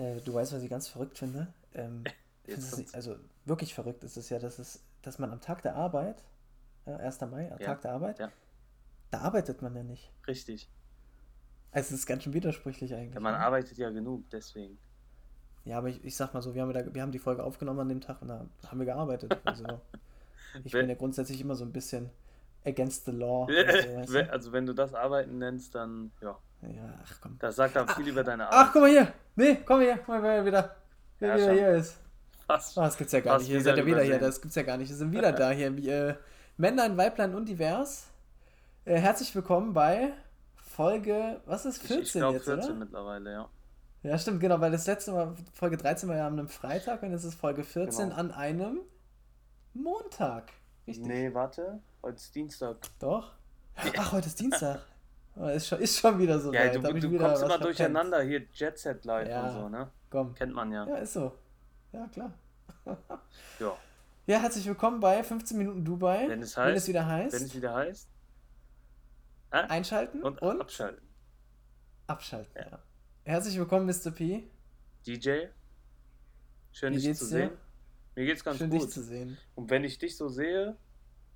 Äh, du weißt, was ich ganz verrückt finde? Ähm, es- also wirklich verrückt ist es ja, dass, es, dass man am Tag der Arbeit, ja, 1. Mai, am Ja, Tag der Arbeit, ja. da arbeitet man ja nicht. Richtig. Also es ist ganz schön widersprüchlich eigentlich. Ja, man ne? arbeitet ja genug, deswegen. Ja, aber ich, ich sag mal so, wir haben, da, wir haben die Folge aufgenommen an dem Tag und da haben wir gearbeitet. Also ich bin ja grundsätzlich immer so ein bisschen against the law. und so, weißt Wenn- du? also wenn du das Arbeiten nennst, dann ja. Ja, ach komm. Das sagt dann viel über deine Ach, Arbeit. guck mal hier. Nee, komm mal hier. Guck mal, wer wieder, wer Ja, wieder hier ist. Fast. Oh, das gibt's ja gar Fast nicht. Ihr seid ja wieder hier. Das gibt's ja gar nicht. Wir sind wieder da hier. Äh, Männlein, Weiblein und divers. Äh, herzlich willkommen bei Folge, was ist Ich, 14 ich glaube jetzt, 14 oder? mittlerweile, ja. Ja, stimmt, genau, weil das letzte Mal, Folge 13 war ja an einem Freitag und jetzt ist Folge 14 Genau. an einem Montag. Richtig. Nee, warte. Heute ist Dienstag. Doch? Ach, heute ist Dienstag. Ist, schon, ist schon wieder so Ja, weit. du, du kommst immer verpennt. durcheinander hier, Jet Set Live Ja. und so, ne? Komm. Kennt man ja. Ja, ist so. Ja, klar. Ja. Ja, herzlich willkommen bei 15 Minuten Dubai. Wenn es Wenn heißt- es wieder heißt, Wenn es wieder heißt. Äh? einschalten Und, und, abschalten. abschalten. Ja. Herzlich willkommen, Mr. P. DJ. Schön Wie dich zu dir? sehen. Mir geht's ganz Schön gut. dich zu sehen. Und wenn ich dich so sehe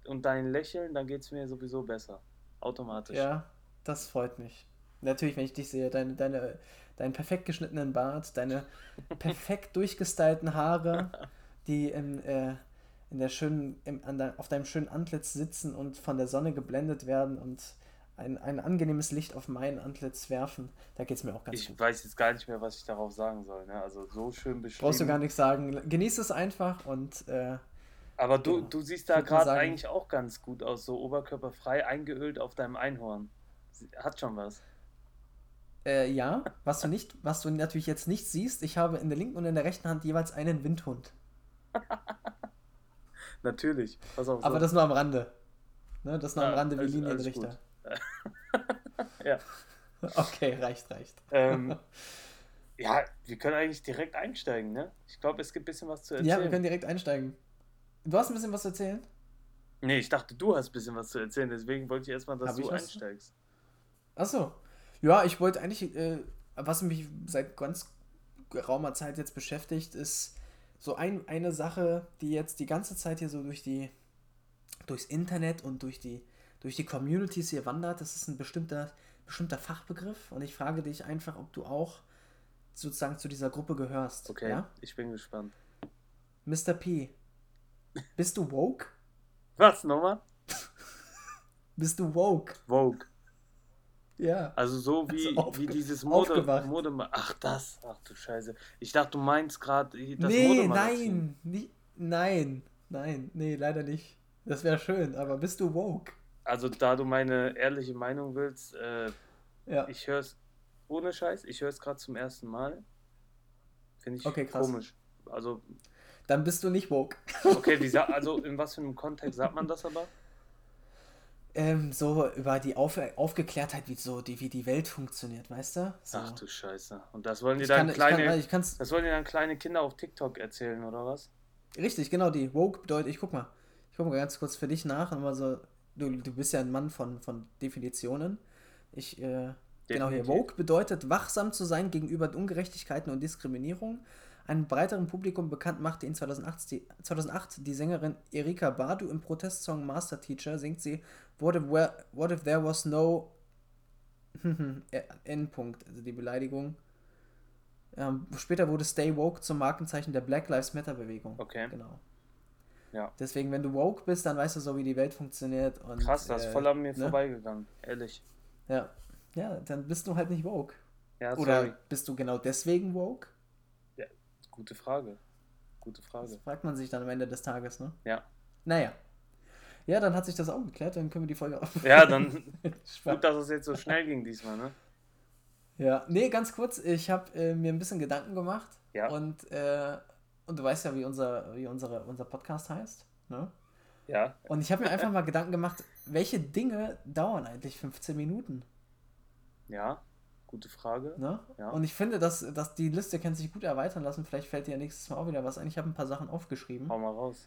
und dein Lächeln, dann geht's mir sowieso besser. Automatisch. Ja, das freut mich. Natürlich, wenn ich dich sehe, deine, deine, deinen perfekt geschnittenen Bart, deine perfekt durchgestylten Haare, die in, äh, in der schönen, im, an der, auf deinem schönen Antlitz sitzen und von der Sonne geblendet werden und ein, ein angenehmes Licht auf mein Antlitz werfen, da geht es mir auch ganz Ich gut. weiß jetzt gar nicht mehr, was ich darauf sagen soll. Ne? Also so schön beschrieben. Brauchst du gar nicht sagen. Genieß es einfach und äh, Aber du, Genau. du siehst Ich da gerade eigentlich auch ganz gut aus, so oberkörperfrei eingeölt auf deinem Einhorn. Hat schon was. äh, ja, was du nicht, was du natürlich jetzt nicht siehst, ich habe in der linken und in der rechten Hand jeweils einen Windhund. Natürlich. Pass auf. Aber so. das nur am Rande. Ne, das nur am Ja, Rande wie alles- Linienrichter. ja. Okay, reicht, reicht. Ähm, ja, wir können eigentlich direkt einsteigen, ne? Ich glaube, es gibt ein bisschen was zu erzählen. Ja, wir können direkt einsteigen. Du hast ein bisschen was zu erzählen? Nee, ich dachte, du hast ein bisschen was zu erzählen, deswegen wollte ich erstmal, dass Hab du einsteigst. Achso. Ja, ich wollte eigentlich, äh, was mich seit ganz geraumer Zeit jetzt beschäftigt, ist so ein, eine Sache, die jetzt die ganze Zeit hier so durch die, durchs Internet und durch die, durch die Communities hier wandert. Das ist ein bestimmter, bestimmter Fachbegriff und ich frage dich einfach, ob du auch sozusagen zu dieser Gruppe gehörst. Okay, Ja? ich bin gespannt. Mr. P, bist du woke? Was, nochmal? Bist du woke? Vogue. Ja. Also so wie, Also wie dieses Mode, aufgewacht. Mode. Ach, das. Ach du Scheiße. Ich dachte, du meinst gerade das nee, Modemagazin. nein, nie, nein, nein, nee, leider nicht. Das wäre schön, aber bist du woke? Also da du meine ehrliche Meinung willst, äh, Ja. ich höre es ohne Scheiß, ich höre es gerade zum ersten Mal. Finde ich Okay, krass. komisch. Also, Dann bist du nicht woke. okay, wie also in was für einem Kontext sagt man das aber? Ähm, so über die Auf Aufgeklärtheit, wie so die, wie die Welt funktioniert, weißt du? So. Ach du Scheiße. Und das wollen die ich dann kann, kleine, ich kann, ich das wollen die dann kleine Kinder auf TikTok erzählen, oder was? richtig, genau, die woke bedeutet, ich guck mal, ich guck mal ganz kurz für dich nach mal so, du, du bist ja ein Mann von, von Definitionen. Ich, äh, genau hier, woke bedeutet, wachsam zu sein gegenüber Ungerechtigkeiten und Diskriminierung. Einem breiteren Publikum bekannt machte ihn 2008 die, 2008 die Sängerin Erika Badu im Protestsong Master Teacher singt sie What if, where, what if there was no Endpunkt, also die Beleidigung. Ähm, später wurde Stay Woke zum Markenzeichen der Black Lives Matter Bewegung. Okay. Genau. Ja. Deswegen, wenn du woke bist, dann weißt du so, wie die Welt funktioniert. Und, Krass, das ist äh, voll an mir ne? vorbeigegangen. Ehrlich. Ja. ja, dann bist du halt nicht woke. Ja, Oder bist du genau deswegen woke? Gute Frage. Gute Das Frage. fragt man sich dann am Ende des Tages, ne? Ja. Naja. Ja, dann hat sich das auch geklärt, dann können wir die Folge auf. Ja, dann gut, dass es jetzt so schnell ging diesmal, ne? Ja, nee, ganz kurz, ich habe äh, mir ein bisschen Gedanken gemacht Ja. und, äh, und du weißt ja, wie, unser, wie unsere, unser Podcast heißt, ne? Ja. Und ich habe mir einfach mal Gedanken gemacht, welche Dinge dauern eigentlich 15 Minuten, Ja. Gute Frage. ne? Ja. Und ich finde, dass, dass die Liste kann sich gut erweitern lassen, vielleicht fällt dir ja nächstes Mal auch wieder was ein. Ich habe ein paar Sachen aufgeschrieben. Hau mal raus.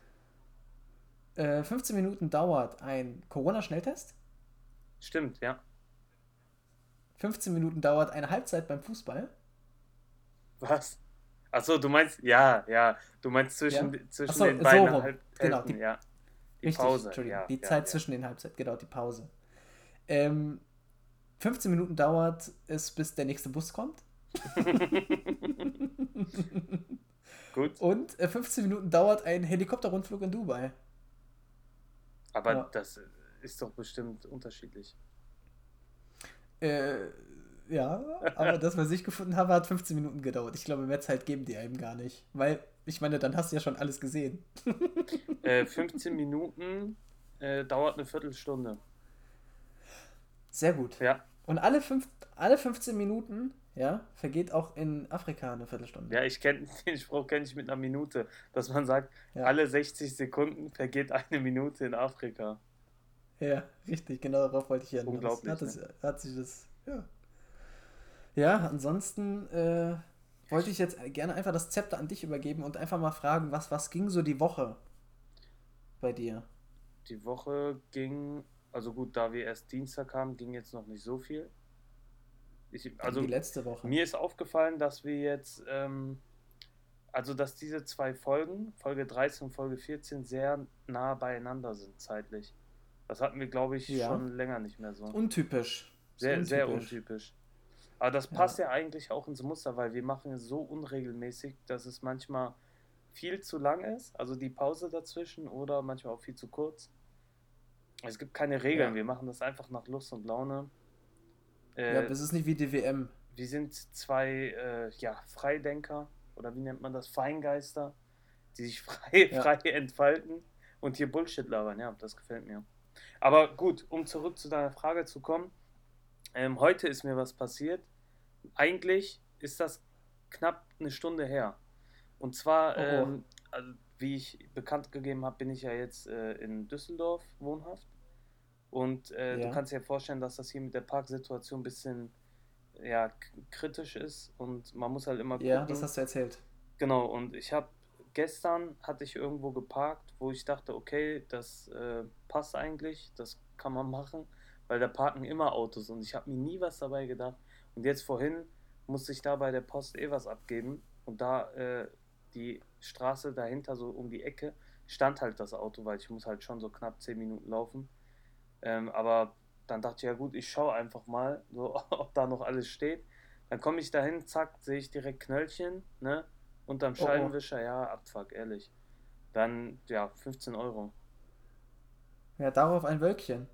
Äh, 15 Minuten dauert ein Corona-Schnelltest, Stimmt, ja. 15 Minuten dauert eine Halbzeit beim Fußball, Was? Achso, du meinst, ja, ja, du meinst zwischen, Ja? zwischen Achso, den so beiden rum. Halbzeiten, Genau, die- ja. Die Richtig, Pause, Entschuldigung, ja. die Zeit zwischen den Halbzeiten, genau, die Pause. Ähm, 15 Minuten dauert es, bis der nächste Bus kommt. Gut, Und äh, 15 Minuten dauert ein Helikopterrundflug in Dubai. aber Ja. das ist doch bestimmt unterschiedlich. Äh, ja, aber das, was ich gefunden habe, hat 15 Minuten gedauert. Ich glaube, mehr Zeit geben die einem gar nicht. Weil, ich meine, dann hast du ja schon alles gesehen. Äh, 15 Minuten äh, dauert eine Viertelstunde. Sehr gut. Ja, Und alle, fünf, alle 15 Minuten, ja, vergeht auch in Afrika eine Viertelstunde. ja, ich kenne den Spruch kenne ich mit einer Minute, dass man sagt, Ja. alle 60 Sekunden vergeht eine Minute in Afrika. Ja, richtig, genau darauf wollte ich ja Unglaublich, Hat, es, hat sich das, ja. Ja, ansonsten äh, wollte ich jetzt gerne einfach das Zepter an dich übergeben und einfach mal fragen, was, was ging so die Woche bei dir? Die Woche ging, also gut, da wir erst Dienstag kamen, ging jetzt noch nicht so viel. Ich, also die letzte Woche. mir ist aufgefallen, dass wir jetzt, ähm, also dass diese zwei Folgen, Folge 13 und Folge 14, sehr nah beieinander sind zeitlich. Das hatten wir, glaube ich, Ja. schon länger nicht mehr so. Untypisch. Sehr, sehr untypisch. Aber das Ja. passt ja. eigentlich auch ins Muster, weil wir machen es so unregelmäßig, dass es manchmal viel zu lang ist, also die Pause dazwischen, oder manchmal auch viel zu kurz. Es gibt keine Regeln, Ja. wir machen das einfach nach Lust und Laune. Äh, Ja, das ist nicht wie die WM. wir sind zwei äh, ja, Freidenker, oder wie nennt man das? Feingeister, die sich frei, Ja. frei entfalten und hier Bullshit labern. Ja, das gefällt mir. Aber gut, um zurück zu deiner Frage zu kommen. Ähm, heute ist mir was passiert. Eigentlich ist das knapp eine Stunde her. Und zwar, oh. ähm, also, wie ich bekannt gegeben habe, bin ich ja jetzt äh, in Düsseldorf wohnhaft. Und äh, Ja. du kannst dir vorstellen, dass das hier mit der Parksituation ein bisschen ja, kritisch ist. Und man muss halt immer gucken. Ja, das hast du erzählt. Genau, und ich habe gestern hatte ich irgendwo geparkt, wo ich dachte, okay, das äh, passt eigentlich, das kann man machen, weil da parken immer Autos und ich habe mir nie was dabei gedacht. Und jetzt vorhin musste ich da bei der Post eh was abgeben und da äh, die Straße dahinter, so um die Ecke, stand halt das Auto, weil ich muss halt schon so knapp 10 Minuten laufen. Ähm, aber dann dachte ich, ja gut, ich schaue einfach mal, so, ob da noch alles steht. Dann komme ich dahin, zack, sehe ich direkt Knöllchen, ne? Unterm Oh, oh. Scheibenwischer, ja, Abfuck, ehrlich. Dann, ja, 15 Euro. Ja, darauf ein Wölkchen.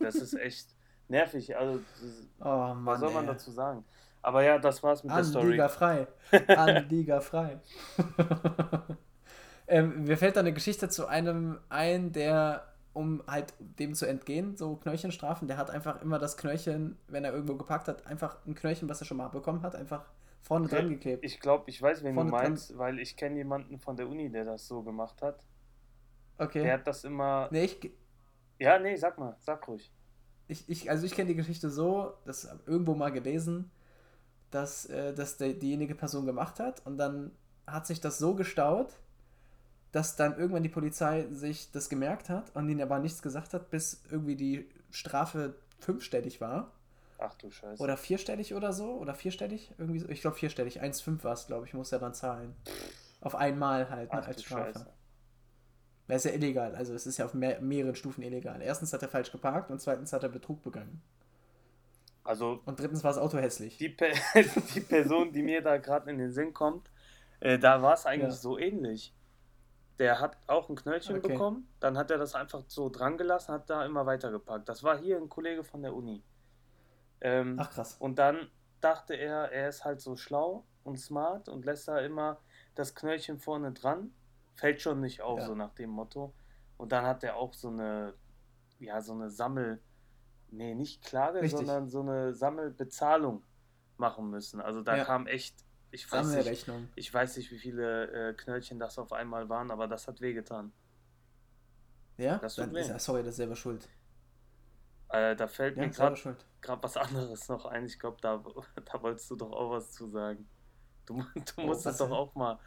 Das ist echt nervig. Also, das Oh Mann. was soll man ey. dazu sagen? Aber ja, das war's mit der Story. Anliga frei. Anliga frei. ähm, mir fällt da eine Geschichte zu einem ein, der, um halt dem zu entgehen, so Knöllchenstrafen, der hat einfach immer das Knöllchen, wenn er irgendwo geparkt hat, einfach ein Knöllchen, was er schon mal bekommen hat, einfach vorne dran geklebt. Ich glaube, ich weiß, wen Vorne du dran. meinst, weil ich kenne jemanden von der Uni, der das so gemacht hat. Okay. Der hat das immer. Nee, ich, Ja, nee, sag mal, sag ruhig. ich, ich, also ich kenne die Geschichte so, das irgendwo mal gelesen, dass äh, das der, diejenige Person gemacht hat und dann hat sich das so gestaut, dass dann irgendwann die Polizei sich das gemerkt hat und ihnen aber nichts gesagt hat, bis irgendwie die Strafe fünfstellig war Ach du Scheiße. oder vierstellig oder so oder vierstellig irgendwie so. Ich glaube vierstellig, 1,5 war es, glaube ich, muss er dann zahlen. Auf einmal halt ne, Ach als Strafe. Scheiße. Das ist ja illegal, also es ist ja auf mehr, mehreren Stufen illegal. Erstens hat er falsch geparkt und zweitens hat er Betrug begangen. Also, Und drittens war das Auto hässlich. die, Pe die Person, die mir da gerade in den Sinn kommt, äh, da war es eigentlich Ja. so ähnlich. Der hat auch ein Knöllchen Okay. bekommen, dann hat er das einfach so dran gelassen, hat da immer weitergepackt. Das war hier ein Kollege von der Uni. Ähm, Ach krass. Und dann dachte er, er ist halt so schlau und smart und lässt da immer das Knöllchen vorne dran. Fällt schon nicht auf, Ja. so nach dem Motto. Und dann hat er auch so eine, ja, so eine Sammel, nee, nicht Klage, Richtig. sondern so eine Sammelbezahlung machen müssen. Also da Ja. kam echt, ich weiß nicht, ich weiß nicht, wie viele äh, Knöllchen das auf einmal waren, aber das hat wehgetan. Ja? Das tut Dann weh. ist er, sorry, das ist selber schuld. Äh, da fällt Ja, mir gerade was anderes noch ein. Ich glaube, da, da wolltest du doch auch was zu sagen. Du, du Oh, musstest was doch auch mal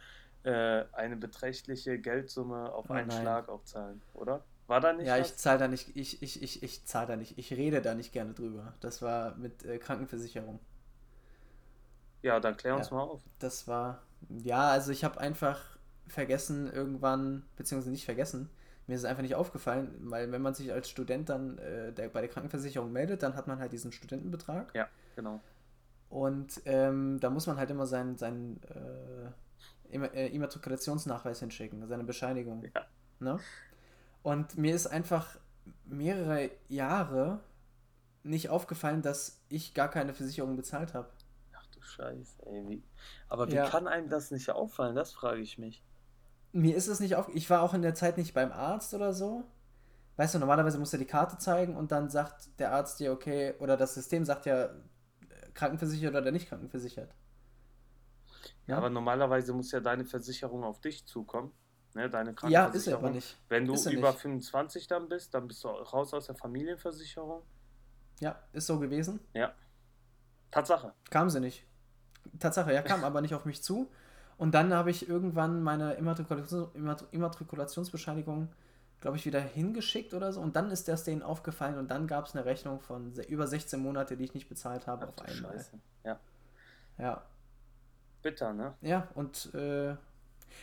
äh, eine beträchtliche Geldsumme auf Oh, einen nein. Schlag auch zahlen, oder? War da nicht Ja, was? ich zahle da nicht, ich, ich, ich, ich zahle da nicht, ich rede da nicht gerne drüber. Das war mit äh, Krankenversicherung. Ja, dann klär uns Ja. mal auf. Das war, ja, also ich habe einfach vergessen irgendwann, beziehungsweise nicht vergessen, mir ist es einfach nicht aufgefallen, weil wenn man sich als Student dann äh, der, bei der Krankenversicherung meldet, dann hat man halt diesen Studentenbetrag Ja, genau. und ähm, da muss man halt immer seinen, seinen äh, äh, Immatrikulationsnachweis hinschicken, seine Bescheinigung. Ja. Ne? Und mir ist einfach mehrere Jahre nicht aufgefallen, dass ich gar keine Versicherung bezahlt habe. Ach du Scheiße, ey. Wie... Aber wie Ja. kann einem das nicht auffallen? Das frage ich mich. Mir ist es nicht auf. Ich war auch in der Zeit nicht beim Arzt oder so. Weißt du, normalerweise musst du die Karte zeigen und dann sagt der Arzt dir, okay, oder das System sagt ja, äh, krankenversichert oder nicht krankenversichert. Ja, aber normalerweise muss ja deine Versicherung auf dich zukommen. Ne, deine Ja, ist Krankenversicherung. aber nicht. Wenn du er über nicht. 25 dann bist, dann bist du raus aus der Familienversicherung. Ja, ist so gewesen. Ja. Tatsache. Kam sie nicht. Tatsache, ja, kam aber nicht auf mich zu. Und dann habe ich irgendwann meine Immatrikulation, Immatri- Immatrikulationsbescheinigung, glaube ich, wieder hingeschickt oder so. Und dann ist das denen aufgefallen und dann gab es eine Rechnung von über 16 Monate, die ich nicht bezahlt habe Ach auf einmal. Scheiße. Ja. Ja, Bitter, ne? Ja, und äh,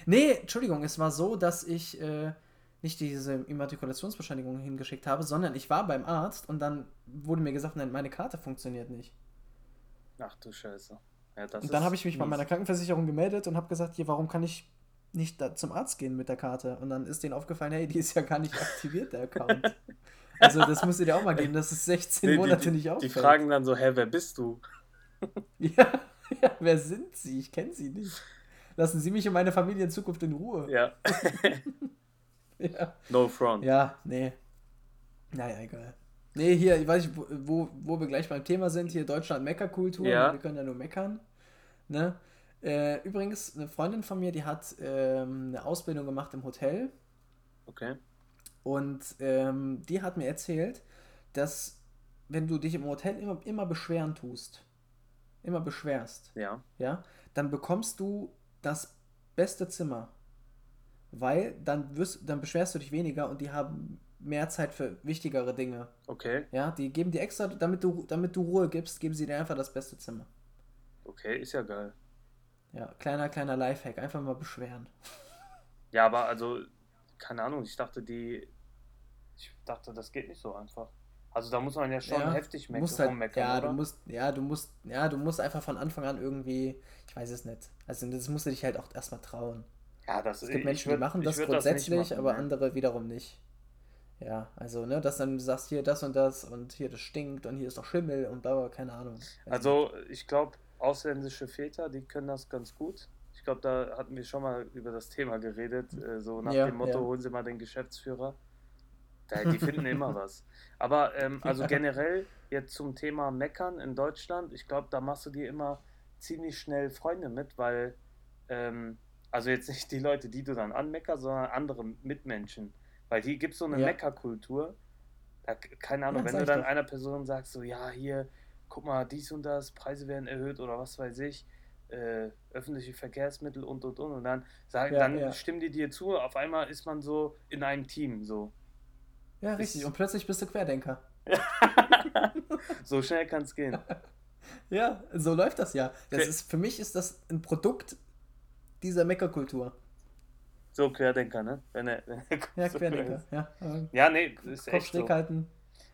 nee, Entschuldigung, es war so, dass ich äh, nicht diese Immatrikulationsbescheinigung hingeschickt habe, sondern ich war beim Arzt und dann wurde mir gesagt, nein, meine Karte funktioniert nicht. Ach du Scheiße. Ja, und dann habe ich mich bei mies. meiner Krankenversicherung gemeldet und habe gesagt, hier, warum kann ich nicht zum Arzt gehen mit der Karte? Und dann ist denen aufgefallen, hey, die ist ja gar nicht aktiviert, der Account. Also das musst du dir auch mal geben, dass es 16 Nee, Monate die, nicht die, auffällt. die fragen dann so, hä, wer bist du? Ja, ja, wer sind sie? Ich kenne sie nicht. Lassen Sie mich und meine Familie in Zukunft in Ruhe. Ja. ja. no front. Ja, nee. Naja, egal. Nee, hier, ich weiß nicht, wo, wo, wir gleich beim Thema sind, hier Deutschland Meckerkultur, Ja. wir können ja nur meckern. Ne? Äh, übrigens, eine Freundin von mir, die hat ähm, eine Ausbildung gemacht im Hotel Okay. und ähm, die hat mir erzählt, dass wenn du dich im Hotel immer, immer beschweren tust, immer beschwerst, Ja. ja, dann bekommst du das beste Zimmer. Weil dann, wirst, dann beschwerst du dich weniger und die haben mehr Zeit für wichtigere Dinge. Okay. Ja, die geben dir extra, damit du, damit du Ruhe gibst, geben sie dir einfach das beste Zimmer. Okay, ist ja geil. Ja, kleiner, kleiner Lifehack, einfach mal beschweren. Ja, aber also, keine Ahnung, ich dachte, die. Ich dachte, das geht nicht so einfach. Also da muss man ja schon ja, heftig du meck musst halt, rummeckern, ja, oder? du musst, ja, du musst, ja, du musst einfach von Anfang an irgendwie, ich weiß es nicht. Also das musst du dich halt auch erstmal trauen. ja, das Es gibt Menschen, würd- die machen das grundsätzlich, nicht machen, aber andere wiederum nicht. Ja, also, ne, dass dann du sagst, hier das und das und hier das stinkt und hier ist doch Schimmel und bla, keine Ahnung. Also, ich glaube, ausländische Väter, die können das ganz gut. Ich glaube, da hatten wir schon mal über das Thema geredet, äh, so nach Ja, dem Motto, ja. holen Sie mal den Geschäftsführer. Die finden immer was. Aber ähm, also Ja. generell jetzt zum Thema Meckern in Deutschland, ich glaube, da machst du dir immer ziemlich schnell Freunde mit, weil, ähm, also jetzt nicht die Leute, die du dann anmeckerst, sondern andere Mitmenschen. Weil hier gibt es so eine Ja. Meckerkultur. Da, keine Ahnung, wenn du dann einer Person sagst, so, ja, hier, guck mal, dies und das, Preise werden erhöht oder was weiß ich, äh, öffentliche Verkehrsmittel und und und und dann sagen, Ja, dann ja. stimmen die dir zu, auf einmal ist man so in einem Team, so. Ja, richtig. Und plötzlich bist du Querdenker. so schnell kann es gehen. Ja, so läuft das ja. Das Okay. ist, für mich ist das ein Produkt dieser Meckerkultur. So Querdenker, ne? Wenn er, wenn er Ja, so Querdenker. Ja, Ja, nee, das ist Kopf echt so. halten.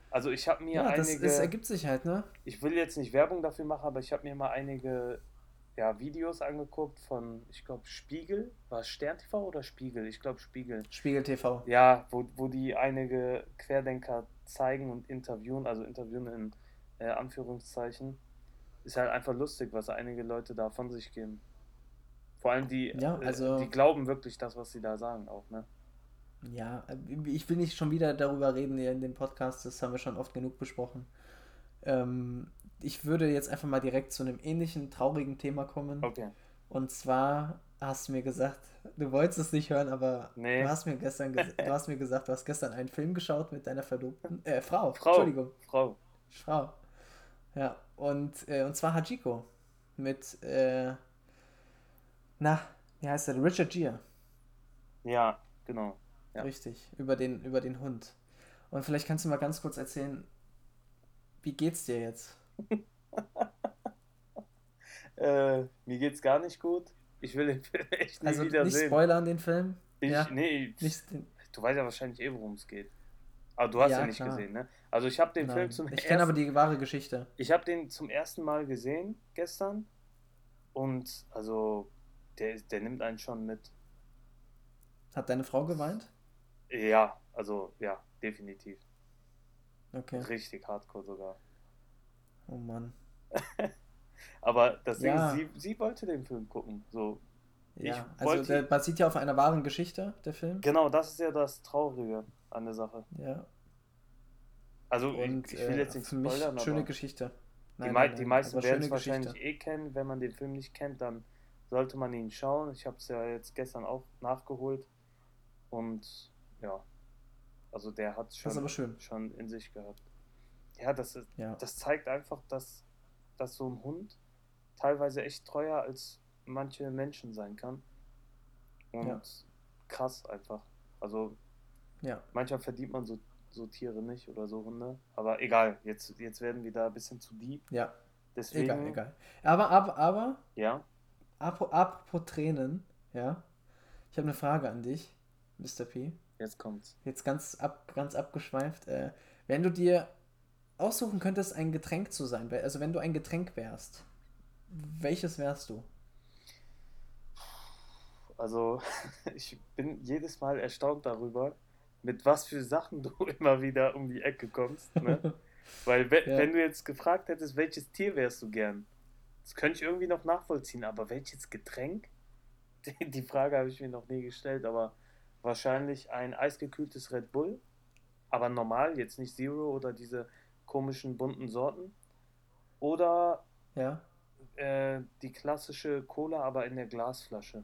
Also ich habe mir Ja, das einige, ist, ergibt sich halt, ne? ich will jetzt nicht Werbung dafür machen, aber ich habe mir mal einige ja, Videos angeguckt von, ich glaube, Spiegel. War es Stern TV oder Spiegel? Ich glaube Spiegel. Spiegel TV. Ja, wo, wo die einige Querdenker zeigen und interviewen, also interviewen in äh, Anführungszeichen. Ist halt einfach lustig, was einige Leute da von sich geben. Vor allem die, Ja, äh, also- die glauben wirklich das, was sie da sagen auch, ne? Ja, ich will nicht schon wieder darüber reden hier in dem Podcast, das haben wir schon oft genug besprochen. Ähm, ich würde jetzt einfach mal direkt zu einem ähnlichen traurigen Thema kommen. Okay. Und zwar hast du mir gesagt, du wolltest es nicht hören, aber Nee. du hast mir gestern ges- du hast mir gesagt, du hast gestern einen Film geschaut mit deiner Verlobten, äh, Frau, Frau. Entschuldigung, Frau. Frau. Ja, und, äh, und zwar Hachiko mit, äh, na, wie heißt der? Richard Gere. Ja, genau. Ja. Richtig, über den, über den Hund. Und vielleicht kannst du mal ganz kurz erzählen, wie geht's dir jetzt? Äh, mir geht's gar nicht gut. Ich will den Film echt nie Also wieder nicht sehen. spoilern den Film. Ich, ja. nee, Nicht den, du weißt ja wahrscheinlich eh, worum es geht. Aber du hast ja, Ja, nicht klar. gesehen, ne? Also ich habe den Film nein. zum Ich kenne aber die wahre Geschichte. Ich habe den zum ersten Mal gesehen gestern und also der, der nimmt einen schon mit. Hat deine Frau geweint? Ja, also ja, definitiv. Okay. Richtig hardcore sogar. Oh Mann. Aber das Ding Ja. ist, sie, sie wollte den Film gucken. So, Ja, Ich also wollte- der basiert ja auf einer wahren Geschichte, der Film. genau, das ist ja das Traurige an der Sache. Ja. Also Und ich, ich will äh, jetzt für mich spoilern, schöne aber Geschichte. die, Nein, nein, die nein, meisten werden es schöne wahrscheinlich Geschichte. eh kennen. Wenn man den Film nicht kennt, dann sollte man ihn schauen. Ich habe es ja jetzt gestern auch nachgeholt. Und ja, also der hat aber schon, schon in sich gehabt. Ja, das, ist, Ja. das zeigt einfach, dass, dass so ein Hund teilweise echt treuer als manche Menschen sein kann. Und Ja. krass einfach. Also Ja. manchmal verdient man so, so Tiere nicht oder so Hunde. Aber egal, jetzt, jetzt werden wir da ein bisschen zu deep. Ja. Deswegen, Egal, egal. Aber, aber, aber, ja, apro- apropos Tränen, ja. Ich habe eine Frage an dich, Mr. P. jetzt kommt's. Jetzt ganz, ab, ganz abgeschweift. Äh, wenn du dir aussuchen könntest, ein Getränk zu sein, also wenn du ein Getränk wärst, welches wärst du? Also, ich bin jedes Mal erstaunt darüber, mit was für Sachen du immer wieder um die Ecke kommst. Ne? Weil, we Ja. wenn du jetzt gefragt hättest, welches Tier wärst du gern? Das könnte ich irgendwie noch nachvollziehen, aber welches Getränk? Die, die Frage habe ich mir noch nie gestellt, aber wahrscheinlich ein eisgekühltes Red Bull, aber normal, jetzt nicht Zero oder diese komischen bunten Sorten. Oder Ja. äh, die klassische Cola, aber in der Glasflasche.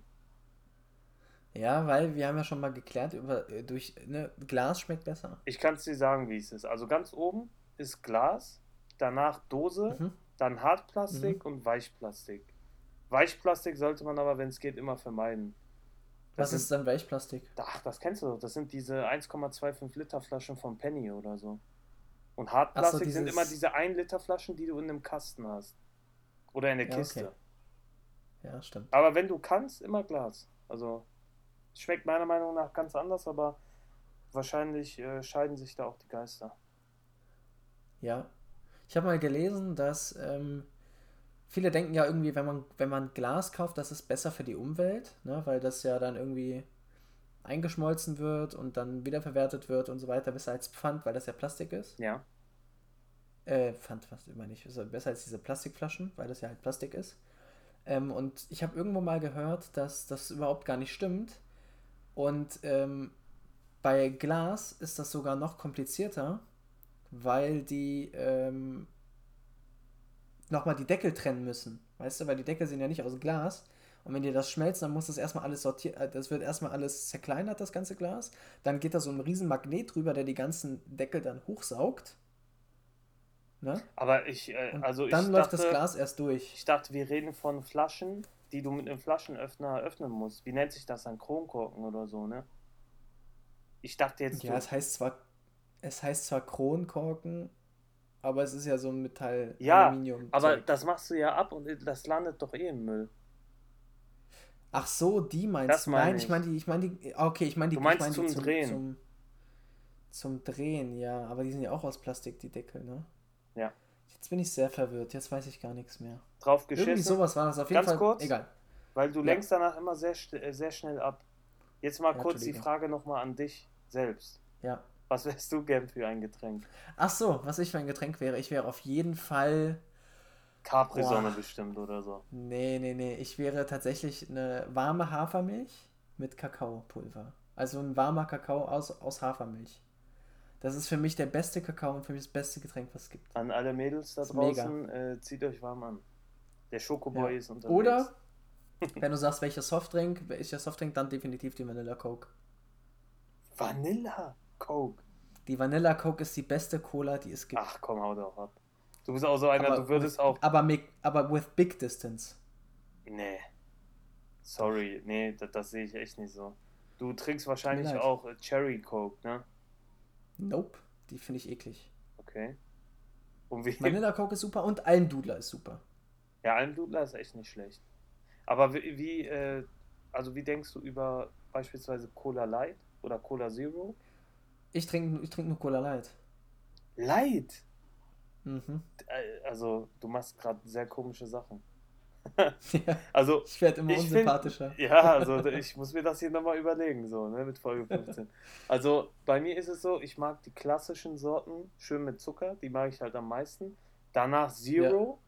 Ja, weil wir haben ja schon mal geklärt, über, äh, durch, ne, Glas schmeckt besser. Ich kann es dir sagen, wie es ist. Also ganz oben ist Glas, danach Dose, Mhm. dann Hartplastik und Weichplastik. Weichplastik sollte man aber, wenn es geht, immer vermeiden. Was Das ist dann Weichplastik? Ach, das kennst du doch. Das sind diese 1,25 Liter Flaschen von Penny oder so. Und Hartplastik sind dieses- immer diese 1 Liter Flaschen, die du in einem Kasten hast. Oder in der Ja, Kiste. okay. Ja, stimmt. Aber wenn du kannst, immer Glas. Also schmeckt meiner Meinung nach ganz anders, aber wahrscheinlich äh, scheiden sich da auch die Geister. Ja. Ich habe mal gelesen, dass ähm, viele denken ja irgendwie, wenn man, wenn man Glas kauft, das ist besser für die Umwelt, ne? weil das ja dann irgendwie eingeschmolzen wird und dann wiederverwertet wird und so weiter, besser als Pfand, weil das ja Plastik ist. Ja. Äh, Pfand, was immer nicht. Also besser als diese Plastikflaschen, weil das ja halt Plastik ist. Ähm, und ich habe irgendwo mal gehört, dass das überhaupt gar nicht stimmt. Und ähm, bei Glas ist das sogar noch komplizierter, weil die ähm, nochmal die Deckel trennen müssen. Weißt du, weil die Deckel sind ja nicht aus Glas. Und wenn die das schmelzen, dann muss das erstmal alles sortiert, äh, das wird erstmal alles zerkleinert, das ganze Glas. Dann geht da so ein riesen Magnet drüber, der die ganzen Deckel dann hochsaugt. Ne? Aber ich, äh, also dann ich läuft dachte, das Glas erst durch. ich dachte, wir reden von Flaschen, die du mit einem Flaschenöffner öffnen musst. Wie nennt sich das dann? Kronkorken oder so, ne? Ich dachte jetzt, Ja, es heißt zwar, es heißt zwar Kronkorken, aber es ist ja so ein Metall, Ja, Aluminium. aber Zeug. das machst du ja ab und das landet doch eh im Müll. Ach so, die meinst Das du? meine Nein, ich meine die, ich meine die, okay, ich meine die, Du meinst ich meine die zum Drehen. Zum, zum Drehen, ja, aber die sind ja auch aus Plastik, die Deckel, ne? Ja. Jetzt bin ich sehr verwirrt, jetzt weiß ich gar nichts mehr. Drauf Irgendwie geschissen, sowas war das auf jeden Ganz Fall. kurz? Egal. weil du Ja. lenkst danach immer sehr, äh, sehr schnell ab. Jetzt mal Ja, kurz die. Frage nochmal an dich selbst. Ja. Was wärst du gern für ein Getränk? Ach so, was ich für ein Getränk wäre, ich wäre auf jeden Fall. Capri-Sonne bestimmt oder so. Nee, nee, nee. Ich wäre tatsächlich eine warme Hafermilch mit Kakaopulver. Also ein warmer Kakao aus, aus Hafermilch. Das ist für mich der beste Kakao und für mich das beste Getränk, was es gibt. An alle Mädels da draußen, äh, zieht euch warm an. Der Schokoboy Ja. ist unterwegs. Oder, wenn du sagst, welcher Softdrink, welcher Softdrink, dann definitiv die Vanilla Coke. Vanilla Coke. Die Vanilla Coke ist die beste Cola, die es gibt. Ach komm, hau doch ab. Du bist auch so einer, aber du würdest with, auch. Aber, mit, aber with big distance. Nee. Sorry, nee, das, das sehe ich echt nicht so. Du trinkst wahrscheinlich auch äh, Cherry Coke, ne? Nope, die finde ich eklig. Okay. Und wie? Vanilla Coke ist super und Almdudler ist super. Ja, Almdudler ist echt nicht schlecht. Aber wie, wie äh, also wie denkst du über beispielsweise Cola Light oder Cola Zero? Ich trinke ich trink nur Cola Light. Light? Mhm. Äh, Also, du machst gerade sehr komische Sachen. Ja, Also, ich werde immer ich find- unsympathischer. Ja, also ich muss mir das hier nochmal überlegen, so, ne, mit Folge 15. Also bei mir ist es so, ich mag die klassischen Sorten, schön mit Zucker, die mag ich halt am meisten. Danach Zero,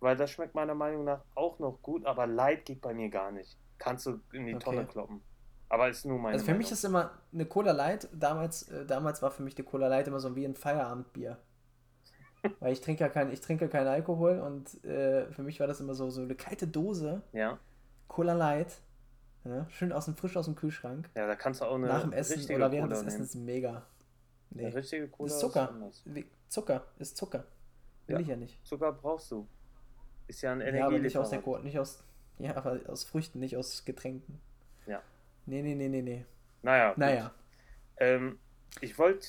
weil das schmeckt meiner Meinung nach auch noch gut, aber Light geht bei mir gar nicht. Kannst du in die Okay. Tonne kloppen. Aber ist nur meine Also für mich Meinung. ist immer eine Cola Light, damals, äh, damals war für mich die Cola Light immer so wie ein Feierabendbier. Weil ich trinke ja kein, ich trinke keinen Alkohol und äh, für mich war das immer so, so eine kalte Dose, Ja, Cola Light, ja, schön aus dem, frisch aus dem Kühlschrank, ja, da kannst du auch eine nach dem Essen oder während Cola des nehmen. Essens mega. Nee, Eine richtige Cola ist ist Zucker. Wie- Zucker, ist Zucker. Will Ja. ich ja nicht. Zucker brauchst du. Ist ja ein Ja, aber nicht aus der Energielieferant. Cola, nicht aus, ja, aber aus Früchten, nicht aus Getränken. Ja. Nee, nee, nee, nee, nee. Naja. Naja, Ähm, ich wollte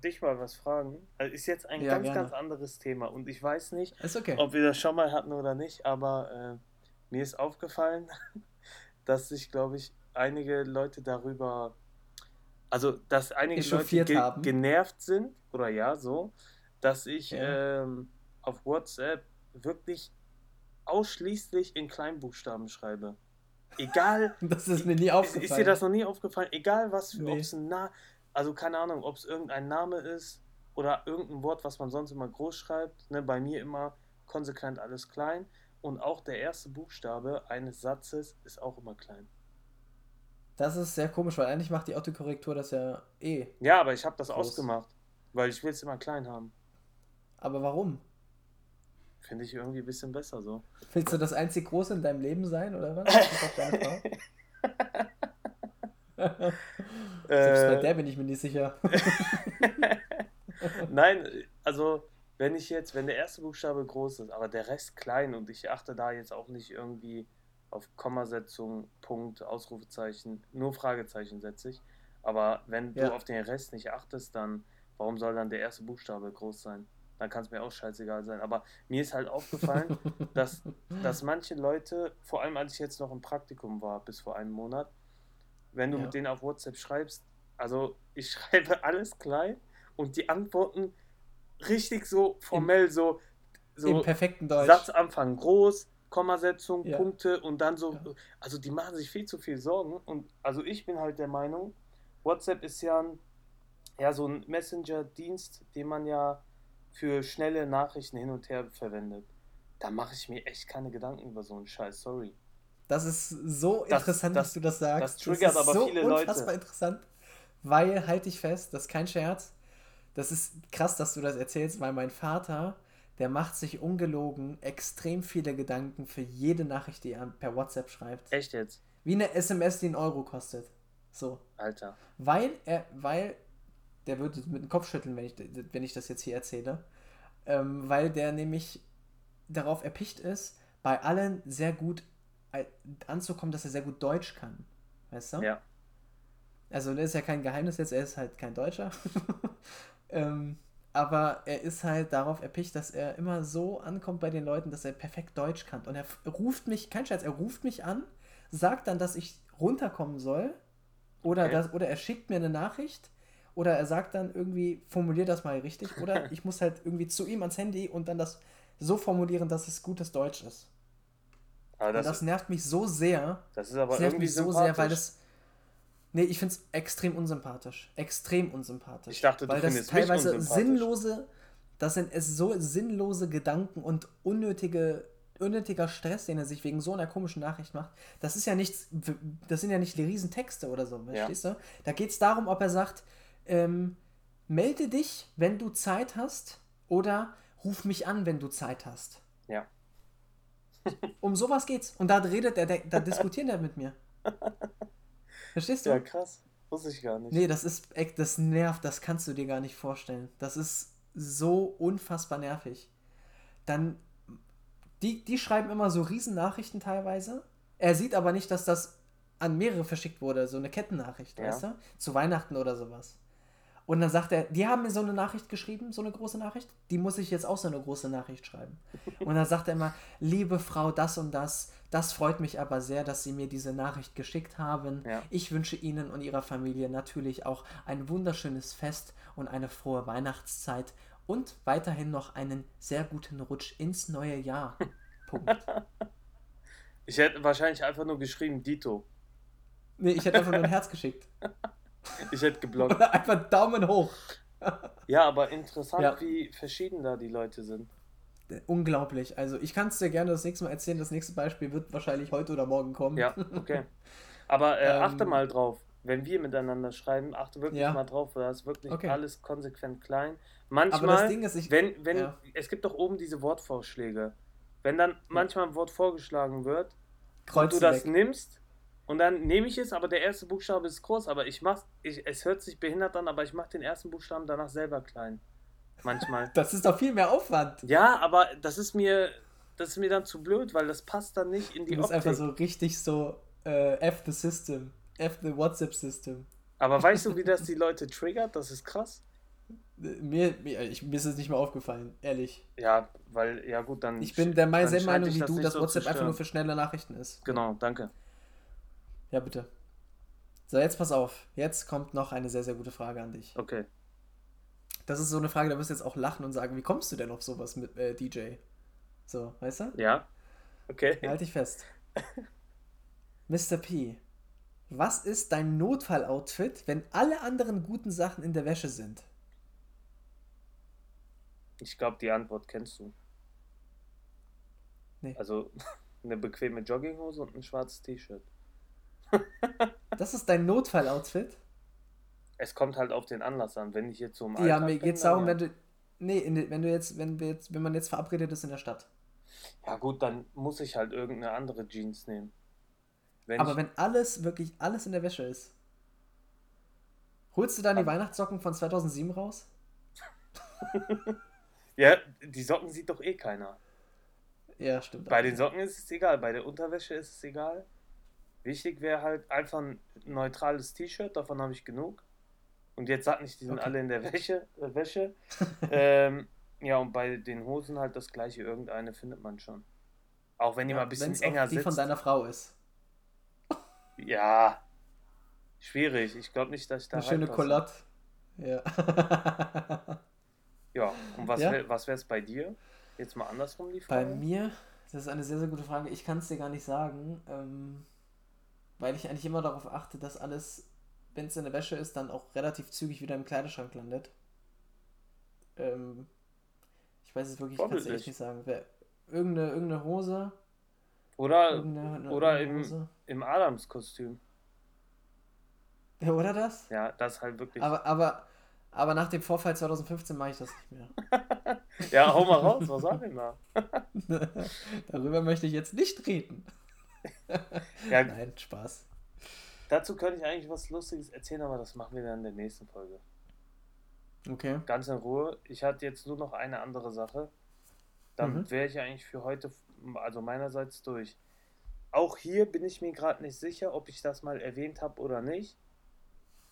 dich mal was fragen. Also ist jetzt ein Ja, ganz, gerne. ganz anderes Thema und ich weiß nicht, okay. ob wir das schon mal hatten oder nicht, aber äh, mir ist aufgefallen, dass sich, glaube ich, einige Leute darüber, also dass einige Leute ge haben. genervt sind, oder ja, so, dass ich Ja. ähm, auf WhatsApp wirklich ausschließlich in Kleinbuchstaben schreibe. Egal, Das ist mir nie aufgefallen. ist dir das noch nie aufgefallen? Egal was für, Nee. ob es ein Na also keine Ahnung, ob es irgendein Name ist oder irgendein Wort, was man sonst immer groß schreibt. Ne, bei mir immer konsequent alles klein. Und auch der erste Buchstabe eines Satzes ist auch immer klein. Das ist sehr komisch, weil eigentlich macht die Autokorrektur das ja eh. Ja, aber ich habe das Groß. ausgemacht, weil ich will es immer klein haben. Aber warum? Finde ich irgendwie ein bisschen besser so. Willst du das einzig Große in deinem Leben sein, oder was? Das ist doch deine Frau. Selbst bei Äh, der bin ich mir nicht sicher. Nein, also wenn ich jetzt, wenn der erste Buchstabe groß ist, aber der Rest klein und ich achte da jetzt auch nicht irgendwie auf Kommasetzung, Punkt, Ausrufezeichen, nur Fragezeichen setze ich. Aber wenn Ja. du auf den Rest nicht achtest, dann warum soll dann der erste Buchstabe groß sein? Dann kann es mir auch scheißegal sein. Aber mir ist halt aufgefallen, dass, dass manche Leute, vor allem als ich jetzt noch im Praktikum war, bis vor einem Monat, wenn du Ja. mit denen auf WhatsApp schreibst, also ich schreibe alles klein und die antworten richtig so formell, so, Im so perfekten Deutsch. Satzanfang groß, Kommasetzung, Ja. Punkte und dann so, Ja. also die machen sich viel zu viel Sorgen und also ich bin halt der Meinung, WhatsApp ist ja, ein, ja so ein Messenger-Dienst, den man ja für schnelle Nachrichten hin und her verwendet. Da mache ich mir echt keine Gedanken über so einen Scheiß, sorry. Das ist so Das- interessant, das- dass du das sagst. das triggert ist aber so viele Leute. unfassbar interessant, weil, halte ich fest, das ist kein Scherz, das ist krass, dass du das erzählst, weil mein Vater, der macht sich ungelogen extrem viele Gedanken für jede Nachricht, die er per WhatsApp schreibt. Echt jetzt? Wie eine SMS, die einen Euro kostet. So. Alter. Weil er, weil, der würde mit dem Kopf schütteln, wenn ich, wenn ich das jetzt hier erzähle, ähm, weil der nämlich darauf erpicht ist, bei allen sehr gut anzukommen, dass er sehr gut Deutsch kann. Weißt du? Ja. Also das ist ja kein Geheimnis jetzt, er ist halt kein Deutscher. ähm, aber er ist halt darauf erpicht, dass er immer so ankommt bei den Leuten, dass er perfekt Deutsch kann. Und er ruft mich, kein Scherz, er ruft mich an, sagt dann, dass ich runterkommen soll. Oder, Okay. das, oder er schickt mir eine Nachricht. Oder er sagt dann irgendwie, formulier das mal richtig. Oder ich muss halt irgendwie zu ihm ans Handy und dann das so formulieren, dass es gutes Deutsch ist. Aber und das, das nervt mich so sehr. das ist aber Das nervt irgendwie mich so sehr, weil das. Nee, ich finde es extrem unsympathisch. Extrem unsympathisch. Ich dachte, du weil das findest mich teilweise unsympathisch. sinnlose, das sind es so sinnlose Gedanken und unnötige, unnötiger Stress, den er sich wegen so einer komischen Nachricht macht. Das ist ja nichts, das sind ja nicht die Riesentexte oder so, Ja. verstehst du? Da geht es darum, ob er sagt, ähm, melde dich, wenn du Zeit hast, oder ruf mich an, wenn du Zeit hast. Ja. Um sowas geht's. Und da redet er, da diskutiert er mit mir. Verstehst du? Ja, krass. Wusste ich gar nicht. Nee, das ist echt, das nervt, das kannst du dir gar nicht vorstellen. Das ist so unfassbar nervig. Dann, die, die schreiben immer so Riesennachrichten teilweise. Er sieht aber nicht, dass das an mehrere verschickt wurde, so eine Kettennachricht, Ja. weißt du? Zu Weihnachten oder sowas. Und dann sagt er, die haben mir so eine Nachricht geschrieben, so eine große Nachricht, die muss ich jetzt auch so eine große Nachricht schreiben. Und dann sagt er immer, liebe Frau, das und das, das freut mich aber sehr, dass Sie mir diese Nachricht geschickt haben. Ja. Ich wünsche Ihnen und Ihrer Familie natürlich auch ein wunderschönes Fest und eine frohe Weihnachtszeit und weiterhin noch einen sehr guten Rutsch ins neue Jahr. Punkt. Ich hätte wahrscheinlich einfach nur geschrieben, Dito. Nee, ich hätte einfach nur ein Herz geschickt. Ich hätte geblockt. Oder einfach Daumen hoch. Ja, aber interessant, Ja. wie verschieden da die Leute sind. Unglaublich. Also ich kann es dir gerne das nächste Mal erzählen. Das nächste Beispiel wird wahrscheinlich heute oder morgen kommen. Ja, okay. Aber äh, Ähm, achte mal drauf, wenn wir miteinander schreiben, achte wirklich Ja. mal drauf, weil das ist wirklich Okay. alles konsequent klein. Aber Manchmal, das Ding ist, ich. wenn, wenn, ja. es gibt doch oben diese Wortvorschläge. Wenn dann manchmal ein Wort vorgeschlagen wird und Kreuz du das weg. nimmst und dann nehme ich es, aber der erste Buchstabe ist groß, aber ich mach's, ich, es hört sich behindert an, aber ich mache den ersten Buchstaben danach selber klein. Manchmal. Das ist doch viel mehr Aufwand. ja, aber das ist mir, das ist mir dann zu blöd, weil das passt dann nicht in Du die bist Optik. einfach so richtig so äh, F the System. F the WhatsApp System. Aber weißt du, wie das die Leute triggert? Das ist krass. Mir, mir, ich, mir ist es nicht mehr aufgefallen, ehrlich. Ja, weil, ja gut, dann. Ich bin der selben Meinung wie das du, dass so WhatsApp zu einfach nur für schnelle Nachrichten ist. Genau, danke. Ja, bitte. So, jetzt pass auf. Jetzt kommt noch eine sehr, sehr gute Frage an dich. Okay. Das ist so eine Frage, da wirst du jetzt auch lachen und sagen, wie kommst du denn auf sowas mit äh, DJ? So, weißt du? Ja. Okay. Halt dich fest. Mr. P, was ist dein Notfalloutfit, wenn alle anderen guten Sachen in der Wäsche sind? Ich glaube, die Antwort kennst du. Nee. Also eine bequeme Jogginghose und ein schwarzes T-Shirt. Das ist dein Notfalloutfit? Es kommt halt auf den Anlass an. Wenn ich jetzt so im Ja, mir geht's darum, wenn du. Nee, de- wenn du jetzt, wenn wir jetzt, wenn man jetzt verabredet ist in der Stadt. Ja gut, dann muss ich halt irgendeine andere Jeans nehmen. Wenn Aber ich, wenn alles, wirklich alles in der Wäsche ist, holst du dann die Weihnachtssocken von 2007 raus? ja, die Socken sieht doch eh keiner. Ja, stimmt. Bei den Socken ist es egal, bei der Unterwäsche ist es egal. Wichtig wäre halt einfach ein neutrales T-Shirt, davon habe ich genug. Und jetzt sag nicht, die sind Okay. alle in der Wäsche. Äh, Wäsche. ähm, ja, und bei den Hosen halt das gleiche, irgendeine findet man schon. Auch wenn die mal ein bisschen enger auch die sitzt. von deiner Frau ist. Ja, schwierig. Ich glaube nicht, dass ich da Eine schöne. Colotte. Ja. Ja, und was Ja? wäre es bei dir? Jetzt mal andersrum die Bei Frage. mir, das ist eine sehr, sehr gute Frage. Ich kann es dir gar nicht sagen, ähm, weil ich eigentlich immer darauf achte, dass alles, wenn es in der Wäsche ist, dann auch relativ zügig wieder im Kleiderschrank landet. Ähm, ich weiß es wirklich, ich kann es echt nicht sagen. Wer, irgendeine, irgendeine Hose, Oder, irgendeine, eine, oder irgendeine im- Hose. im Adams-Kostüm. Ja, oder das? Ja, das halt wirklich. Aber, aber, aber nach dem Vorfall 2015 mache ich das nicht mehr. Ja, hau mal raus, was sag ich mal? Darüber möchte ich jetzt nicht reden. Ja, Nein, Spaß. dazu könnte ich eigentlich was Lustiges erzählen, aber das machen wir dann in der nächsten Folge. Okay. Ganz in Ruhe. Ich hatte jetzt nur noch eine andere Sache. Dann Mhm. wäre ich eigentlich für heute, also meinerseits durch. Auch hier bin ich mir gerade nicht sicher, ob ich das mal erwähnt habe oder nicht.